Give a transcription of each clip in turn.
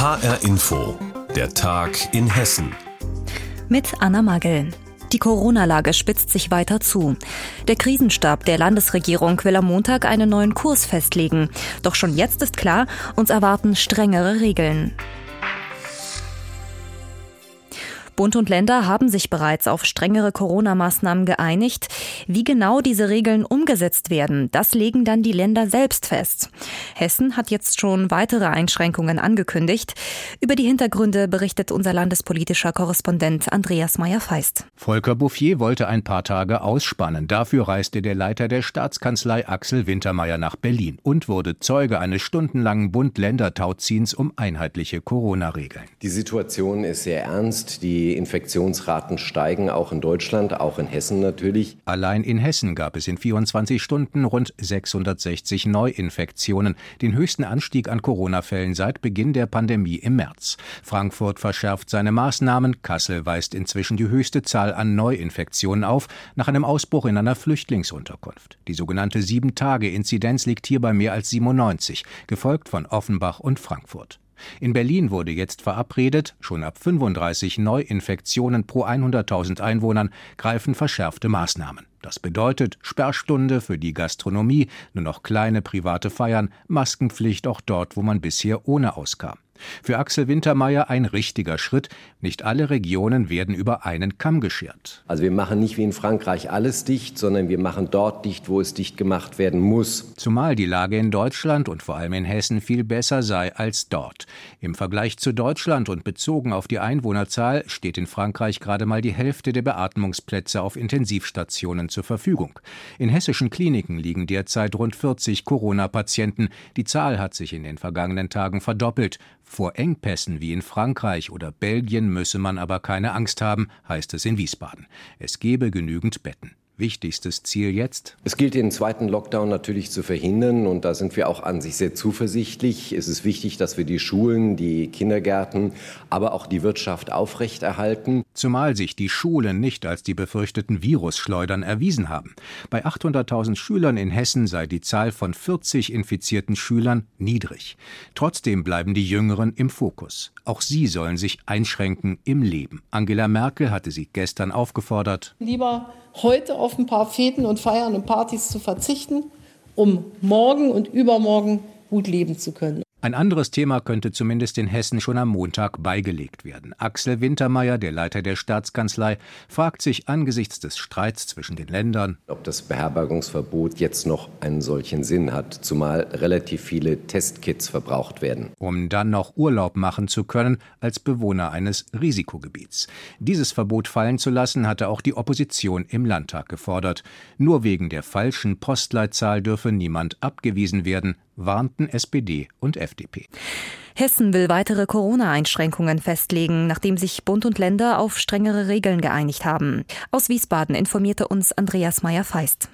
HR Info, der Tag in Hessen. Mit Anna Magel. Die Corona-Lage spitzt sich weiter zu. Der Krisenstab der Landesregierung will am Montag einen neuen Kurs festlegen. Doch schon jetzt ist klar, uns erwarten strengere Regeln. Bund und Länder haben sich bereits auf strengere Corona-Maßnahmen geeinigt. Wie genau diese Regeln umgesetzt werden, das legen dann die Länder selbst fest. Hessen hat jetzt schon weitere Einschränkungen angekündigt. Über die Hintergründe berichtet unser landespolitischer Korrespondent Andreas Meyer-Feist. Volker Bouffier wollte ein paar Tage ausspannen. Dafür reiste der Leiter der Staatskanzlei Axel Wintermeyer nach Berlin und wurde Zeuge eines stundenlangen Bund-Länder-Tauziehens um einheitliche Corona-Regeln. Die Situation ist sehr ernst. Die die Infektionsraten steigen, auch in Deutschland, auch in Hessen natürlich. Allein in Hessen gab es in 24 Stunden rund 660 Neuinfektionen, den höchsten Anstieg an Corona-Fällen seit Beginn der Pandemie im März. Frankfurt verschärft seine Maßnahmen, Kassel weist inzwischen die höchste Zahl an Neuinfektionen auf, nach einem Ausbruch in einer Flüchtlingsunterkunft. Die sogenannte Sieben-Tage-Inzidenz liegt hier bei mehr als 97, gefolgt von Offenbach und Frankfurt. In Berlin wurde jetzt verabredet, schon ab 35 Neuinfektionen pro 100.000 Einwohnern greifen verschärfte Maßnahmen. Das bedeutet Sperrstunde für die Gastronomie, nur noch kleine private Feiern, Maskenpflicht auch dort, wo man bisher ohne auskam. Für Axel Wintermeyer ein richtiger Schritt. Nicht alle Regionen werden über einen Kamm geschert. Also wir machen nicht wie in Frankreich alles dicht, sondern wir machen dort dicht, wo es dicht gemacht werden muss. Zumal die Lage in Deutschland und vor allem in Hessen viel besser sei als dort. Im Vergleich zu Deutschland und bezogen auf die Einwohnerzahl steht in Frankreich gerade mal die Hälfte der Beatmungsplätze auf Intensivstationen zur Verfügung. In hessischen Kliniken liegen derzeit rund 40 Corona-Patienten. Die Zahl hat sich in den vergangenen Tagen verdoppelt. Vor Engpässen wie in Frankreich oder Belgien müsse man aber keine Angst haben, heißt es in Wiesbaden. Es gebe genügend Betten. Wichtigstes Ziel jetzt? Es gilt, den zweiten Lockdown natürlich zu verhindern. Und da sind wir auch an sich sehr zuversichtlich. Es ist wichtig, dass wir die Schulen, die Kindergärten, aber auch die Wirtschaft aufrechterhalten. Zumal sich die Schulen nicht als die befürchteten Virusschleudern erwiesen haben. Bei 800.000 Schülern in Hessen sei die Zahl von 40 infizierten Schülern niedrig. Trotzdem bleiben die Jüngeren im Fokus. Auch sie sollen sich einschränken im Leben. Angela Merkel hatte sie gestern aufgefordert. Lieber heute auf ein paar Feten und Feiern und Partys zu verzichten, um morgen und übermorgen gut leben zu können. Ein anderes Thema könnte zumindest in Hessen schon am Montag beigelegt werden. Axel Wintermeyer, der Leiter der Staatskanzlei, fragt sich angesichts des Streits zwischen den Ländern, ob das Beherbergungsverbot jetzt noch einen solchen Sinn hat, zumal relativ viele Testkits verbraucht werden. Um dann noch Urlaub machen zu können als Bewohner eines Risikogebiets. Dieses Verbot fallen zu lassen, hatte auch die Opposition im Landtag gefordert. Nur wegen der falschen Postleitzahl dürfe niemand abgewiesen werden, warnten SPD und FDP. Hessen will weitere Corona-Einschränkungen festlegen, nachdem sich Bund und Länder auf strengere Regeln geeinigt haben. Aus Wiesbaden informierte uns Andreas Meyer-Feist.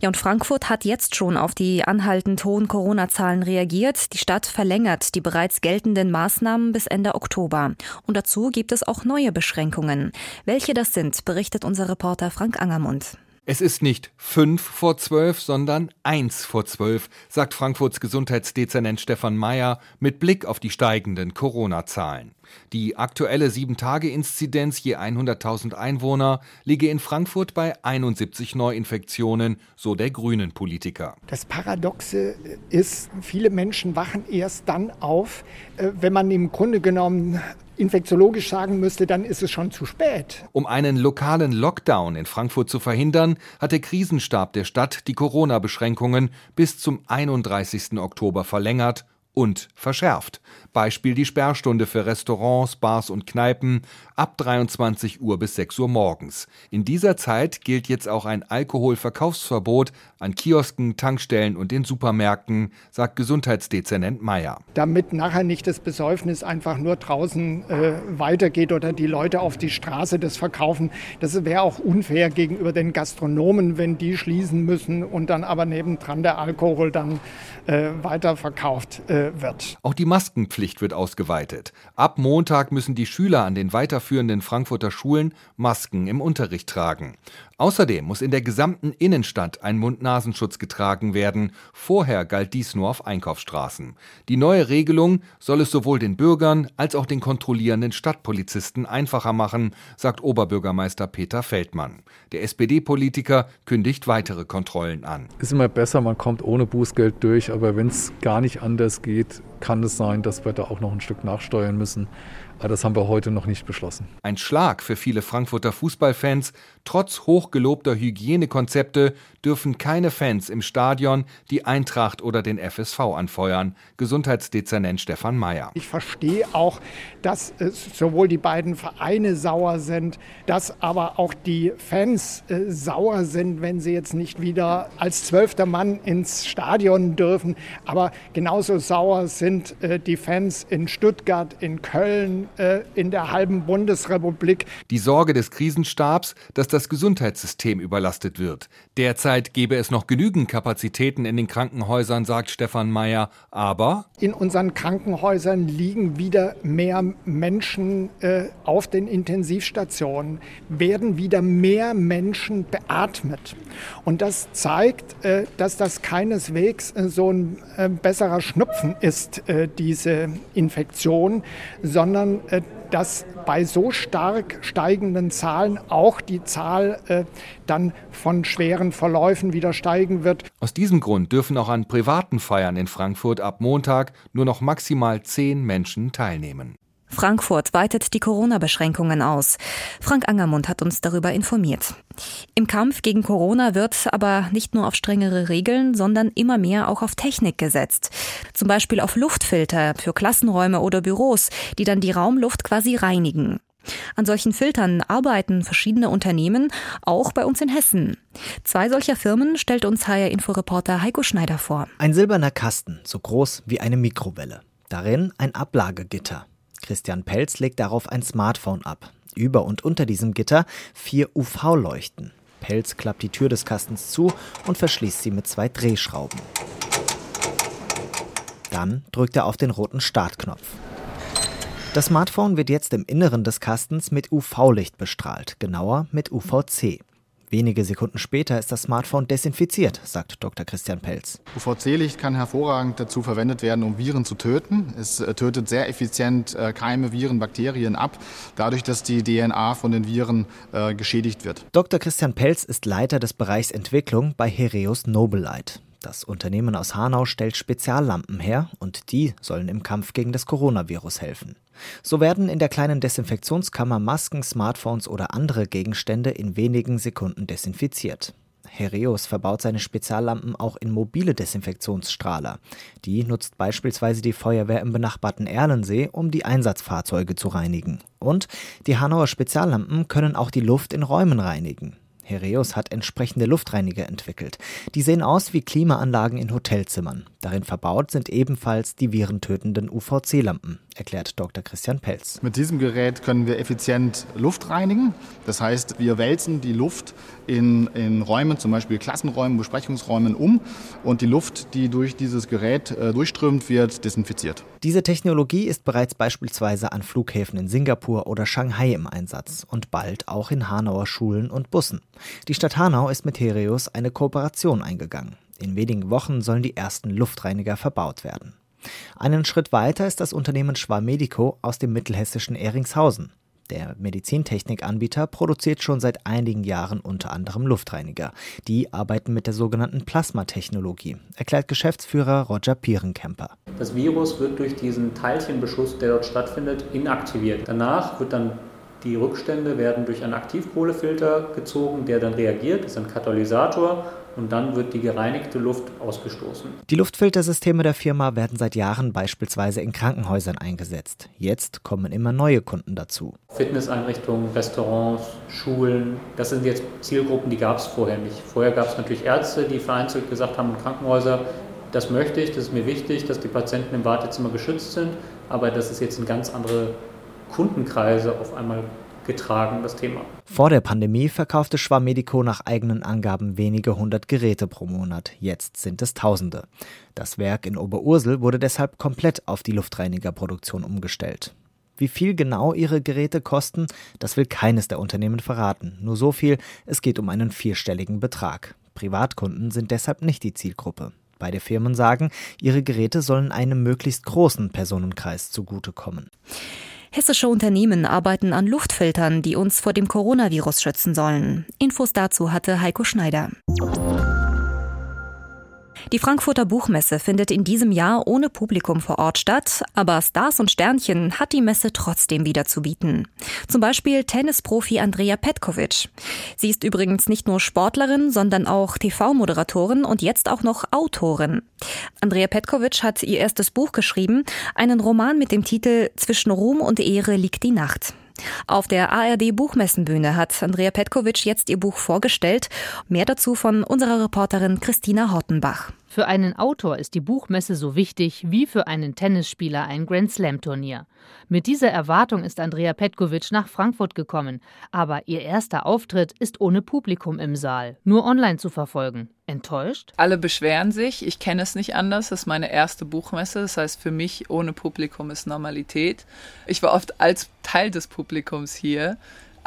Ja, und Frankfurt hat jetzt schon auf die anhaltend hohen Corona-Zahlen reagiert. Die Stadt verlängert die bereits geltenden Maßnahmen bis Ende Oktober. Und dazu gibt es auch neue Beschränkungen. Welche das sind, berichtet unser Reporter Frank Angermund. Es ist nicht fünf vor zwölf, sondern eins vor zwölf, sagt Frankfurts Gesundheitsdezernent Stefan Mayer mit Blick auf die steigenden Corona-Zahlen. Die aktuelle 7-Tage-Inzidenz je 100.000 Einwohner liege in Frankfurt bei 71 Neuinfektionen, so der grünen Politiker. Das Paradoxe ist, viele Menschen wachen erst dann auf, äh, wenn man im Grunde genommen infektiologisch sagen müsste, dann ist es schon zu spät. Um einen lokalen Lockdown in Frankfurt zu verhindern, hat der Krisenstab der Stadt die Corona-Beschränkungen bis zum 31. Oktober verlängert und verschärft. Beispiel die Sperrstunde für Restaurants, Bars und Kneipen ab 23 Uhr bis 6 Uhr morgens. In dieser Zeit gilt jetzt auch ein Alkoholverkaufsverbot an Kiosken, Tankstellen und in Supermärkten, sagt Gesundheitsdezernent Meyer. Damit nachher nicht das Besäufnis einfach nur draußen äh, weitergeht oder die Leute auf die Straße das verkaufen, das wäre auch unfair gegenüber den Gastronomen, wenn die schließen müssen und dann aber nebendran der Alkohol dann äh, weiterverkauft äh, wird. Auch die Maskenpflicht wird ausgeweitet. Ab Montag müssen die Schüler an den weiterführenden Frankfurter Schulen Masken im Unterricht tragen. Außerdem muss in der gesamten Innenstadt ein Mund-Nasenschutz getragen werden. Vorher galt dies nur auf Einkaufsstraßen. Die neue Regelung soll es sowohl den Bürgern als auch den kontrollierenden Stadtpolizisten einfacher machen, sagt Oberbürgermeister Peter Feldmann. Der SPD-Politiker kündigt weitere Kontrollen an. Ist immer besser, man kommt ohne Bußgeld durch, aber wenn es gar nicht anders geht, kann es sein, dass wir da auch noch ein Stück nachsteuern müssen. Aber das haben wir heute noch nicht beschlossen. Ein Schlag für viele Frankfurter Fußballfans. Trotz hochgelobter Hygienekonzepte dürfen keine Fans im Stadion die Eintracht oder den FSV anfeuern. Gesundheitsdezernent Stefan Mayer. Ich verstehe auch, dass sowohl die beiden Vereine sauer sind, dass aber auch die Fans äh, sauer sind, wenn sie jetzt nicht wieder als zwölfter Mann ins Stadion dürfen. Aber genauso sauer sind äh, die Fans in Stuttgart, in Köln, äh, in der halben Bundesrepublik. Die Sorge des Krisenstabs, dass das Gesundheitssystem überlastet wird. Derzeit gäbe es noch genügend Kapazitäten in den Krankenhäusern, sagt Stefan Mayer. Aber in unseren Krankenhäusern liegen wieder mehr Menschen äh, auf den Intensivstationen, werden wieder mehr Menschen beatmet. Und das zeigt, äh, dass das keineswegs äh, so ein äh, besserer Schnupfen ist, äh, diese Infektion, sondern äh, dass bei so stark steigenden Zahlen auch die Zahl äh, dann von schweren Verläufen wieder steigen wird. Aus diesem Grund dürfen auch an privaten Feiern in Frankfurt ab Montag nur noch maximal zehn Menschen teilnehmen. Frankfurt weitet die Corona-Beschränkungen aus. Frank Angermund hat uns darüber informiert. Im Kampf gegen Corona wird aber nicht nur auf strengere Regeln, sondern immer mehr auch auf Technik gesetzt. Zum Beispiel auf Luftfilter für Klassenräume oder Büros, die dann die Raumluft quasi reinigen. An solchen Filtern arbeiten verschiedene Unternehmen, auch bei uns in Hessen. Zwei solcher Firmen stellt uns HR-Inforeporter Heiko Schneider vor. Ein silberner Kasten, so groß wie eine Mikrowelle. Darin ein Ablagegitter. Christian Pelz legt darauf ein Smartphone ab. Über und unter diesem Gitter vier UV-Leuchten. Pelz klappt die Tür des Kastens zu und verschließt sie mit zwei Drehschrauben. Dann drückt er auf den roten Startknopf. Das Smartphone wird jetzt im Inneren des Kastens mit UV-Licht bestrahlt, genauer mit UVC. Wenige Sekunden später ist das Smartphone desinfiziert, sagt Dr. Christian Pelz. UVC-Licht kann hervorragend dazu verwendet werden, um Viren zu töten. Es äh, tötet sehr effizient äh, Keime, Viren, Bakterien ab, dadurch, dass die DNA von den Viren äh, geschädigt wird. Dr. Christian Pelz ist Leiter des Bereichs Entwicklung bei Hereus Nobelite. Das Unternehmen aus Hanau stellt Speziallampen her und die sollen im Kampf gegen das Coronavirus helfen. So werden in der kleinen Desinfektionskammer Masken, Smartphones oder andere Gegenstände in wenigen Sekunden desinfiziert. Hereus verbaut seine Speziallampen auch in mobile Desinfektionsstrahler. Die nutzt beispielsweise die Feuerwehr im benachbarten Erlensee, um die Einsatzfahrzeuge zu reinigen. Und die Hanauer Speziallampen können auch die Luft in Räumen reinigen. Hereus hat entsprechende Luftreiniger entwickelt. Die sehen aus wie Klimaanlagen in Hotelzimmern. Darin verbaut sind ebenfalls die virentötenden UVC-Lampen, erklärt Dr. Christian Pelz. Mit diesem Gerät können wir effizient Luft reinigen. Das heißt, wir wälzen die Luft in, in Räumen, zum Beispiel Klassenräumen, Besprechungsräumen um und die Luft, die durch dieses Gerät äh, durchströmt, wird desinfiziert. Diese Technologie ist bereits beispielsweise an Flughäfen in Singapur oder Shanghai im Einsatz und bald auch in Hanauer Schulen und Bussen. Die Stadt Hanau ist mit Hereus eine Kooperation eingegangen. In wenigen Wochen sollen die ersten Luftreiniger verbaut werden. Einen Schritt weiter ist das Unternehmen Schwarmedico aus dem mittelhessischen Ehringshausen. Der Medizintechnikanbieter produziert schon seit einigen Jahren unter anderem Luftreiniger. Die arbeiten mit der sogenannten Plasmatechnologie, erklärt Geschäftsführer Roger Pierenkemper. Das Virus wird durch diesen Teilchenbeschuss, der dort stattfindet, inaktiviert. Danach wird dann die Rückstände werden durch einen Aktivkohlefilter gezogen, der dann reagiert, das ist ein Katalysator und dann wird die gereinigte Luft ausgestoßen. Die Luftfiltersysteme der Firma werden seit Jahren beispielsweise in Krankenhäusern eingesetzt. Jetzt kommen immer neue Kunden dazu. Fitnesseinrichtungen, Restaurants, Schulen, das sind jetzt Zielgruppen, die gab es vorher nicht. Vorher gab es natürlich Ärzte, die vereinzelt gesagt haben, Krankenhäuser, das möchte ich, das ist mir wichtig, dass die Patienten im Wartezimmer geschützt sind, aber das ist jetzt eine ganz andere Kundenkreise auf einmal getragen, das Thema. Vor der Pandemie verkaufte Schwarmedico nach eigenen Angaben wenige hundert Geräte pro Monat. Jetzt sind es Tausende. Das Werk in Oberursel wurde deshalb komplett auf die Luftreinigerproduktion umgestellt. Wie viel genau ihre Geräte kosten, das will keines der Unternehmen verraten. Nur so viel, es geht um einen vierstelligen Betrag. Privatkunden sind deshalb nicht die Zielgruppe. Beide Firmen sagen, ihre Geräte sollen einem möglichst großen Personenkreis zugutekommen. Hessische Unternehmen arbeiten an Luftfiltern, die uns vor dem Coronavirus schützen sollen. Infos dazu hatte Heiko Schneider. Die Frankfurter Buchmesse findet in diesem Jahr ohne Publikum vor Ort statt, aber Stars und Sternchen hat die Messe trotzdem wieder zu bieten. Zum Beispiel Tennisprofi Andrea Petkovic. Sie ist übrigens nicht nur Sportlerin, sondern auch TV-Moderatorin und jetzt auch noch Autorin. Andrea Petkovic hat ihr erstes Buch geschrieben, einen Roman mit dem Titel Zwischen Ruhm und Ehre liegt die Nacht. Auf der ARD Buchmessenbühne hat Andrea Petkovic jetzt ihr Buch vorgestellt. Mehr dazu von unserer Reporterin Christina Hortenbach. Für einen Autor ist die Buchmesse so wichtig wie für einen Tennisspieler ein Grand Slam Turnier. Mit dieser Erwartung ist Andrea Petkovic nach Frankfurt gekommen, aber ihr erster Auftritt ist ohne Publikum im Saal, nur online zu verfolgen. Enttäuscht? Alle beschweren sich, ich kenne es nicht anders, das ist meine erste Buchmesse, das heißt für mich ohne Publikum ist Normalität. Ich war oft als Teil des Publikums hier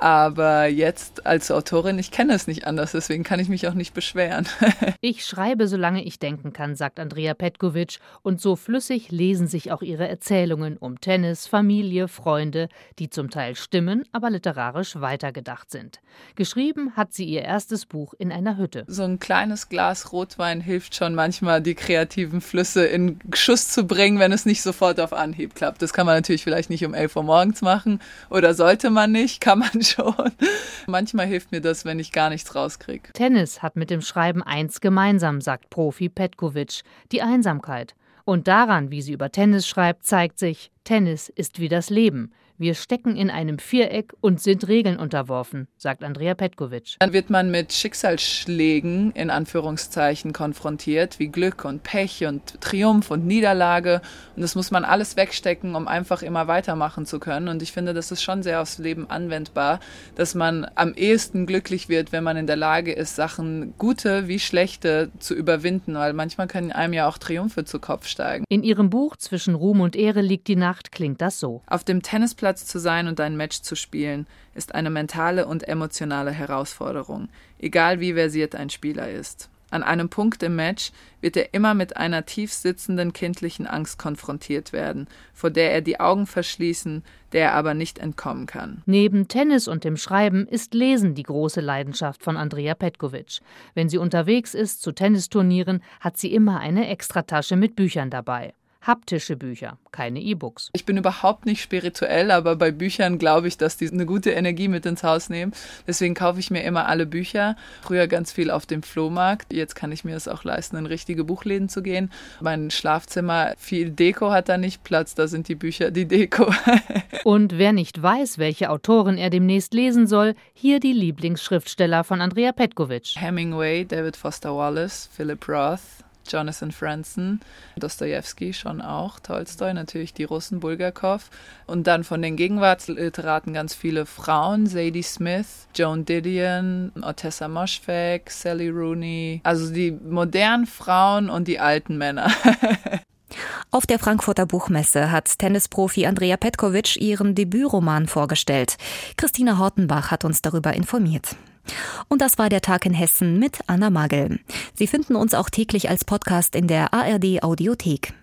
aber jetzt als Autorin, ich kenne es nicht anders, deswegen kann ich mich auch nicht beschweren. ich schreibe, solange ich denken kann, sagt Andrea Petkovic. Und so flüssig lesen sich auch ihre Erzählungen um Tennis, Familie, Freunde, die zum Teil stimmen, aber literarisch weitergedacht sind. Geschrieben hat sie ihr erstes Buch in einer Hütte. So ein kleines Glas Rotwein hilft schon manchmal, die kreativen Flüsse in Schuss zu bringen, wenn es nicht sofort auf Anhieb klappt. Das kann man natürlich vielleicht nicht um 11 Uhr morgens machen oder sollte man nicht, kann man schon. Manchmal hilft mir das, wenn ich gar nichts rauskriege. Tennis hat mit dem Schreiben eins gemeinsam, sagt Profi Petkovic, die Einsamkeit. Und daran, wie sie über Tennis schreibt, zeigt sich, Tennis ist wie das Leben. Wir stecken in einem Viereck und sind Regeln unterworfen, sagt Andrea Petkovic. Dann wird man mit Schicksalsschlägen in Anführungszeichen konfrontiert, wie Glück und Pech und Triumph und Niederlage. Und das muss man alles wegstecken, um einfach immer weitermachen zu können. Und ich finde, das ist schon sehr aufs Leben anwendbar, dass man am ehesten glücklich wird, wenn man in der Lage ist, Sachen gute wie schlechte zu überwinden, weil manchmal können einem ja auch Triumphe zu Kopf steigen. In ihrem Buch Zwischen Ruhm und Ehre liegt die Nacht klingt das so. Auf dem Tennisplatz Spielplatz zu sein und ein Match zu spielen, ist eine mentale und emotionale Herausforderung, egal wie versiert ein Spieler ist. An einem Punkt im Match wird er immer mit einer tief sitzenden kindlichen Angst konfrontiert werden, vor der er die Augen verschließen, der er aber nicht entkommen kann. Neben Tennis und dem Schreiben ist Lesen die große Leidenschaft von Andrea Petkovic. Wenn sie unterwegs ist zu Tennisturnieren, hat sie immer eine Extratasche mit Büchern dabei haptische Bücher, keine E-Books. Ich bin überhaupt nicht spirituell, aber bei Büchern glaube ich, dass die eine gute Energie mit ins Haus nehmen. Deswegen kaufe ich mir immer alle Bücher. Früher ganz viel auf dem Flohmarkt. Jetzt kann ich mir es auch leisten, in richtige Buchläden zu gehen. Mein Schlafzimmer, viel Deko hat da nicht Platz. Da sind die Bücher die Deko. Und wer nicht weiß, welche Autorin er demnächst lesen soll, hier die Lieblingsschriftsteller von Andrea Petkovic. Hemingway, David Foster Wallace, Philip Roth, Jonathan Franzen, Dostoevsky schon auch, Tolstoi, natürlich die Russen, Bulgakov. Und dann von den Gegenwartsliteraten ganz viele Frauen, Sadie Smith, Joan Didion, Otessa Moschweg, Sally Rooney. Also die modernen Frauen und die alten Männer. Auf der Frankfurter Buchmesse hat Tennisprofi Andrea Petkovic ihren Debütroman vorgestellt. Christina Hortenbach hat uns darüber informiert. Und das war der Tag in Hessen mit Anna Magel. Sie finden uns auch täglich als Podcast in der ARD Audiothek.